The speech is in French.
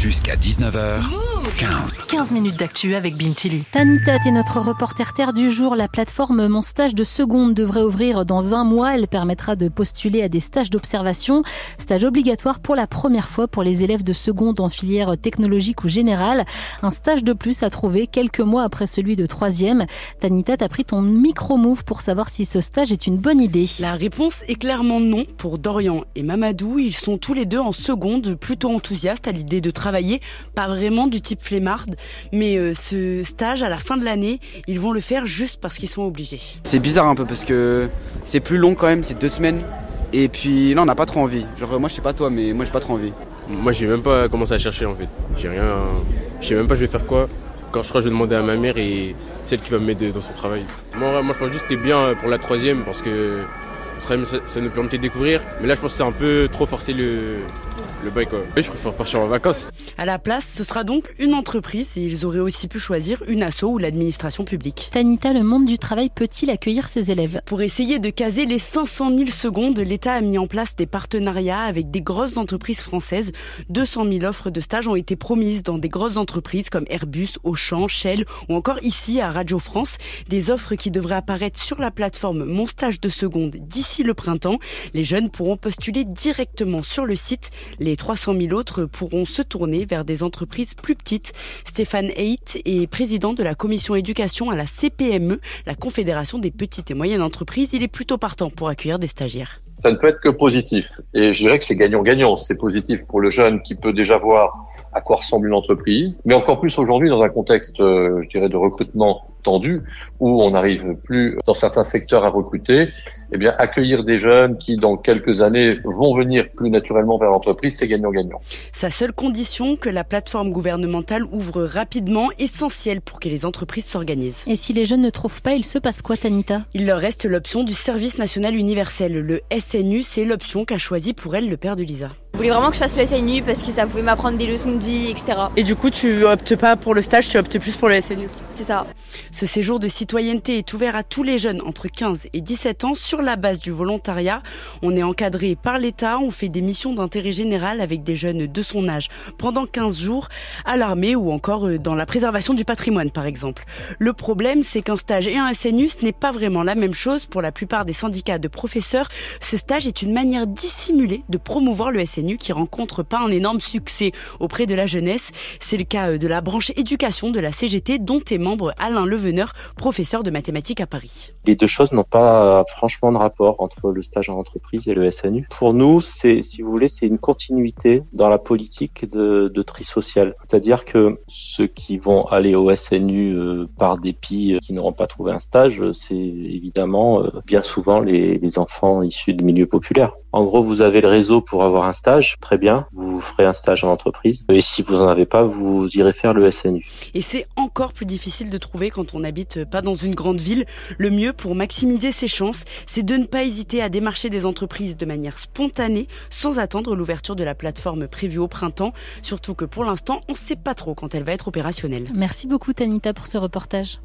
Jusqu'à 19h15. 15 minutes d'actu avec Bintili. Tanita est notre reporter terre du jour. La plateforme Mon stage de seconde devrait ouvrir dans un mois. Elle permettra de postuler à des stages d'observation. Stage obligatoire pour la première fois pour les élèves de seconde en filière technologique ou générale. Un stage de plus à trouver quelques mois après celui de troisième. Tanita, t'as pris ton micro-move pour savoir si ce stage est une bonne idée. La réponse est clairement non pour Dorian et Mamadou. Ils sont tous les deux en seconde, plutôt enthousiastes à l'idée de travailler, pas vraiment du type flemmarde, mais euh, ce stage à la fin de l'année, ils vont le faire juste parce qu'ils sont obligés. C'est bizarre un peu parce que c'est plus long quand même, c'est deux semaines. Et puis là, on n'a pas trop envie. Genre, moi, je sais pas toi, mais moi, j'ai pas trop envie. Moi, j'ai même pas commencé à chercher en fait. J'ai rien. Je sais même pas je vais faire quoi. Quand je crois que je vais demander à ma mère et celle qui va m'aider dans son travail. Moi, moi, je pense juste que c'était bien pour la troisième parce que ça, ça nous permettait de découvrir. Mais là, je pense que c'est un peu trop forcé le, le bail quoi. je préfère partir en vacances. À la place, ce sera donc une entreprise et ils auraient aussi pu choisir une asso ou l'administration publique. Tanita, le monde du travail peut-il accueillir ses élèves? Pour essayer de caser les 500 000 secondes, l'État a mis en place des partenariats avec des grosses entreprises françaises. 200 000 offres de stage ont été promises dans des grosses entreprises comme Airbus, Auchan, Shell ou encore ici à Radio France. Des offres qui devraient apparaître sur la plateforme Mon Stage de Seconde d'ici le printemps. Les jeunes pourront postuler directement sur le site. Les 300 000 autres pourront se tourner vers des entreprises plus petites. Stéphane Haidt est président de la commission éducation à la CPME, la Confédération des petites et moyennes entreprises. Il est plutôt partant pour accueillir des stagiaires. Ça ne peut être que positif. Et je dirais que c'est gagnant-gagnant. C'est positif pour le jeune qui peut déjà voir à quoi ressemble une entreprise, mais encore plus aujourd'hui dans un contexte, euh, je dirais, de recrutement tendu, où on n'arrive plus dans certains secteurs à recruter, eh bien, accueillir des jeunes qui, dans quelques années, vont venir plus naturellement vers l'entreprise, c'est gagnant-gagnant. Sa seule condition, que la plateforme gouvernementale ouvre rapidement, essentielle pour que les entreprises s'organisent. Et si les jeunes ne trouvent pas, il se passe quoi, Tanita? Il leur reste l'option du service national universel. Le SNU, c'est l'option qu'a choisi pour elle le père de Lisa. Je voulais vraiment que je fasse le SNU parce que ça pouvait m'apprendre des leçons de vie, etc. Et du coup, tu optes pas pour le stage, tu optes plus pour le SNU C'est ça. Ce séjour de citoyenneté est ouvert à tous les jeunes entre 15 et 17 ans sur la base du volontariat. On est encadré par l'État, on fait des missions d'intérêt général avec des jeunes de son âge pendant 15 jours à l'armée ou encore euh, dans la préservation du patrimoine par exemple. Le problème, c'est qu'un stage et un SNU, ce n'est pas vraiment la même chose pour la plupart des syndicats de professeurs. Ce stage est une manière dissimulée de promouvoir le SNU qui rencontre pas un énorme succès auprès de la jeunesse. C'est le cas euh, de la branche éducation de la CGT dont est membre Alain Leveneur, professeur de mathématiques à Paris. Les deux choses n'ont pas franchement de rapport entre le stage en entreprise et le SNU. Pour nous, c'est, si vous voulez, c'est une continuité dans la politique de, tri social. C'est-à-dire que ceux qui vont aller au SNU euh, par dépit, euh, qui n'auront pas trouvé un stage, c'est évidemment euh, bien souvent les enfants issus de milieux populaires. En gros, vous avez le réseau pour avoir un stage, très bien, vous ferez un stage en entreprise. Et si vous n'en avez pas, vous irez faire le SNU. Et c'est encore plus difficile de trouver quand on n'habite pas dans une grande ville. Le mieux pour maximiser ses chances, c'est de ne pas hésiter à démarcher des entreprises de manière spontanée, sans attendre l'ouverture de la plateforme prévue au printemps. Surtout que pour l'instant, on ne sait pas trop quand elle va être opérationnelle. Merci beaucoup Tanita pour ce reportage.